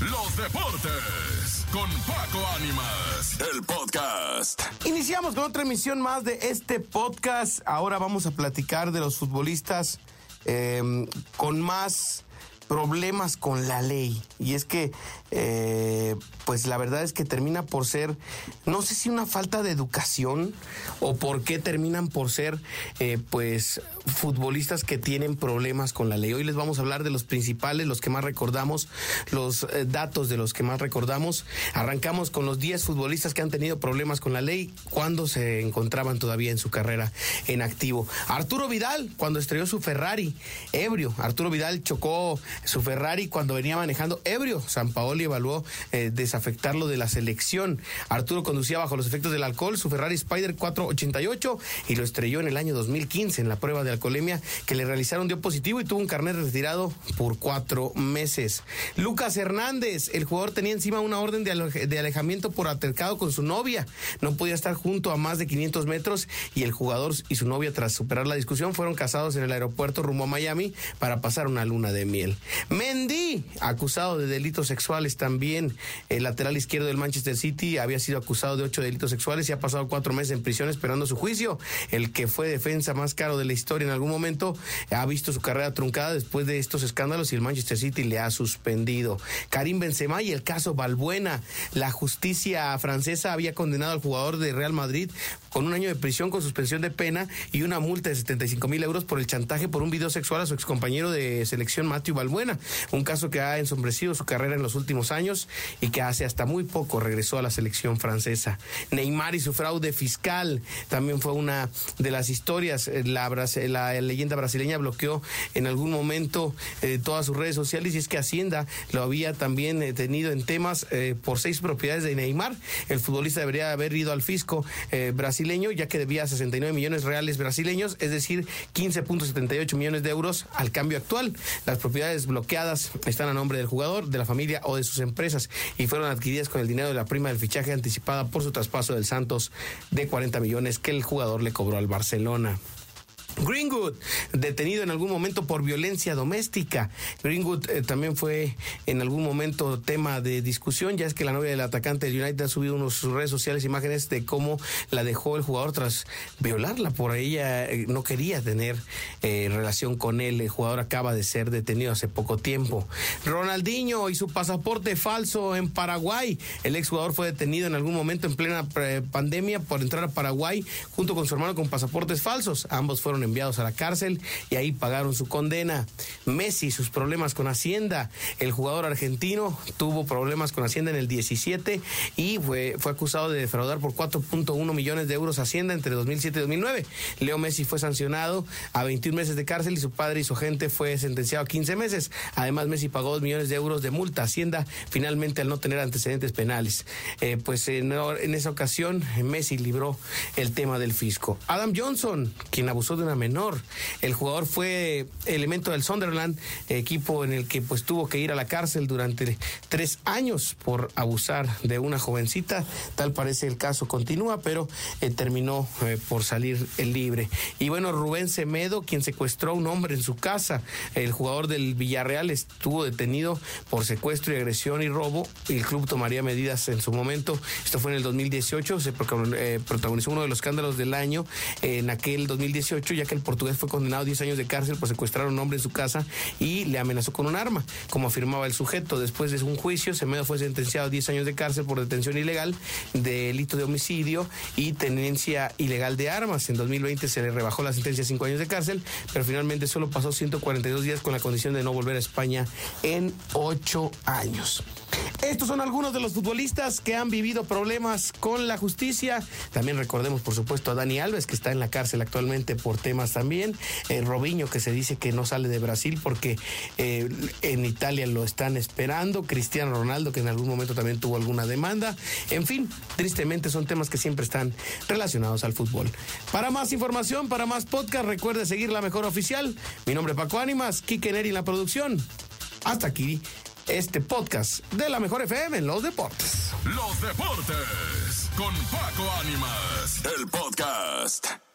los deportes con Paco Ánimas, el podcast. Iniciamos con otra emisión más de este podcast. Ahora vamos a platicar de los futbolistas eh, con más problemas con la ley. Y es que, eh, pues la verdad es que termina por ser, no sé si una falta de educación o por qué terminan por ser, eh, pues, futbolistas que tienen problemas con la ley. Hoy les vamos a hablar de los principales, los que más recordamos, los eh, datos de los que más recordamos. Arrancamos con los 10 futbolistas que han tenido problemas con la ley cuando se encontraban todavía en su carrera en activo. Arturo Vidal, cuando estrelló su Ferrari, ebrio. Arturo Vidal chocó su Ferrari cuando venía manejando ebrio. San Paoli evaluó eh, desafectarlo de la selección. Arturo conducía bajo los efectos del alcohol su Ferrari Spider 488 y lo estrelló en el año 2015 en la prueba de alcoholemia que le realizaron dio positivo y tuvo un carnet retirado por cuatro meses. Lucas Hernández, el jugador tenía encima una orden de, de alejamiento por altercado con su novia. No podía estar junto a más de 500 metros y el jugador y su novia tras superar la discusión fueron casados en el aeropuerto rumbo a Miami para pasar una luna de miel. Mendy, acusado de delitos sexuales también. El lateral izquierdo del Manchester City había sido acusado de ocho delitos sexuales y ha pasado cuatro meses en prisión esperando su juicio. El que fue defensa más caro de la historia en algún momento ha visto su carrera truncada después de estos escándalos y el Manchester City le ha suspendido. Karim Benzema y el caso Balbuena. La justicia francesa había condenado al jugador de Real Madrid con un año de prisión con suspensión de pena y una multa de 75 mil euros por el chantaje por un video sexual a su excompañero de selección Matthew Balbuena, un caso que ha ensombrecido su carrera en los últimos años y que hace hasta muy poco regresó a la selección francesa. Neymar y su fraude fiscal también fue una de las historias. La, la leyenda brasileña bloqueó en algún momento eh, todas sus redes sociales y es que Hacienda lo había también eh, tenido en temas eh, por seis propiedades de Neymar. El futbolista debería haber ido al fisco brasileño ya que debía 69 millones reales brasileños, es decir, 15.78 millones de euros al cambio actual. Las propiedades bloqueadas están a nombre del jugador, de la familia o de sus empresas y fueron adquiridas con el dinero de la prima del fichaje anticipada por su traspaso del Santos de 40 millones que el jugador le cobró al Barcelona. Greenwood, detenido en algún momento por violencia doméstica. Greenwood eh, también fue en algún momento tema de discusión, ya es que la novia del atacante del United ha subido unos sus redes sociales imágenes de cómo la dejó el jugador tras violarla. Por ella eh, no quería tener eh, relación con él. El jugador acaba de ser detenido hace poco tiempo. Ronaldinho y su pasaporte falso en Paraguay. El exjugador fue detenido en algún momento en plena pandemia por entrar a Paraguay junto con su hermano con pasaportes falsos. Ambos fueron enviados a la cárcel y ahí pagaron su condena. Messi, sus problemas con Hacienda. El jugador argentino tuvo problemas con Hacienda en el 17 y fue, fue acusado de defraudar por 4.1 millones de euros Hacienda entre 2007 y 2009. Leo Messi fue sancionado a 21 meses de cárcel y su padre y su gente fue sentenciado a 15 meses. Además, Messi pagó 2 millones de euros de multa a Hacienda finalmente al no tener antecedentes penales. Eh, pues en, en esa ocasión Messi libró el tema del fisco. Adam Johnson, quien abusó de una menor. El jugador fue elemento del Sunderland, equipo en el que pues tuvo que ir a la cárcel durante tres años por abusar de una jovencita. Tal parece el caso continúa, pero eh, terminó eh, por salir libre. Y bueno, Rubén Semedo, quien secuestró a un hombre en su casa, el jugador del Villarreal estuvo detenido por secuestro y agresión y robo. El club tomaría medidas en su momento. Esto fue en el 2018, se eh, protagonizó uno de los escándalos del año en aquel 2018 ya que el portugués fue condenado a 10 años de cárcel por secuestrar a un hombre en su casa y le amenazó con un arma, como afirmaba el sujeto. Después de un juicio, Semedo fue sentenciado a 10 años de cárcel por detención ilegal, delito de homicidio y tenencia ilegal de armas. En 2020 se le rebajó la sentencia a 5 años de cárcel, pero finalmente solo pasó 142 días con la condición de no volver a España en 8 años. Estos son algunos de los futbolistas que han vivido problemas con la justicia. También recordemos, por supuesto, a Dani Alves, que está en la cárcel actualmente por temas también. Eh, Robinho, que se dice que no sale de Brasil porque eh, en Italia lo están esperando. Cristiano Ronaldo, que en algún momento también tuvo alguna demanda. En fin, tristemente son temas que siempre están relacionados al fútbol. Para más información, para más podcast, recuerde seguir la mejor oficial. Mi nombre es Paco Ánimas, Kike Neri en la producción. Hasta aquí este podcast de la Mejor FM en los deportes. Los deportes con Paco Ánimas, el podcast.